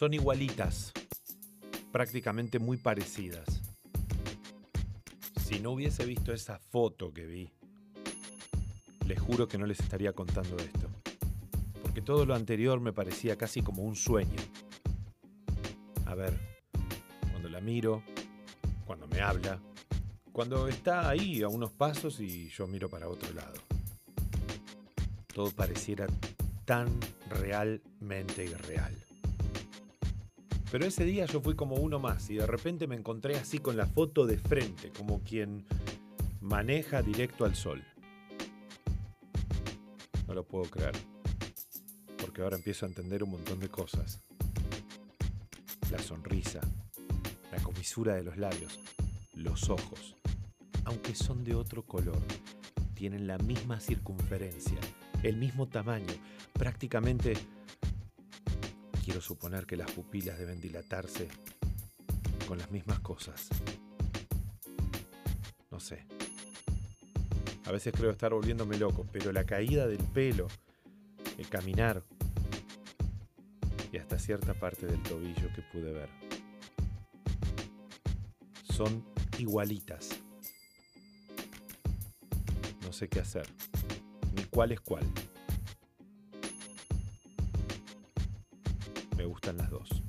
Son igualitas, prácticamente muy parecidas. Si no hubiese visto esa foto que vi, les juro que no les estaría contando esto. Porque todo lo anterior me parecía casi como un sueño. A ver, cuando la miro, cuando me habla, cuando está ahí a unos pasos y yo miro para otro lado. Todo pareciera tan realmente irreal. Pero ese día yo fui como uno más y de repente me encontré así con la foto de frente, como quien maneja directo al sol. No lo puedo creer, porque ahora empiezo a entender un montón de cosas. La sonrisa, la comisura de los labios, los ojos, aunque son de otro color, tienen la misma circunferencia, el mismo tamaño, prácticamente quiero suponer que las pupilas deben dilatarse con las mismas cosas. No sé. A veces creo estar volviéndome loco, pero la caída del pelo, el caminar y hasta cierta parte del tobillo que pude ver son igualitas. No sé qué hacer, ni cuál es cuál. Me gustan las dos.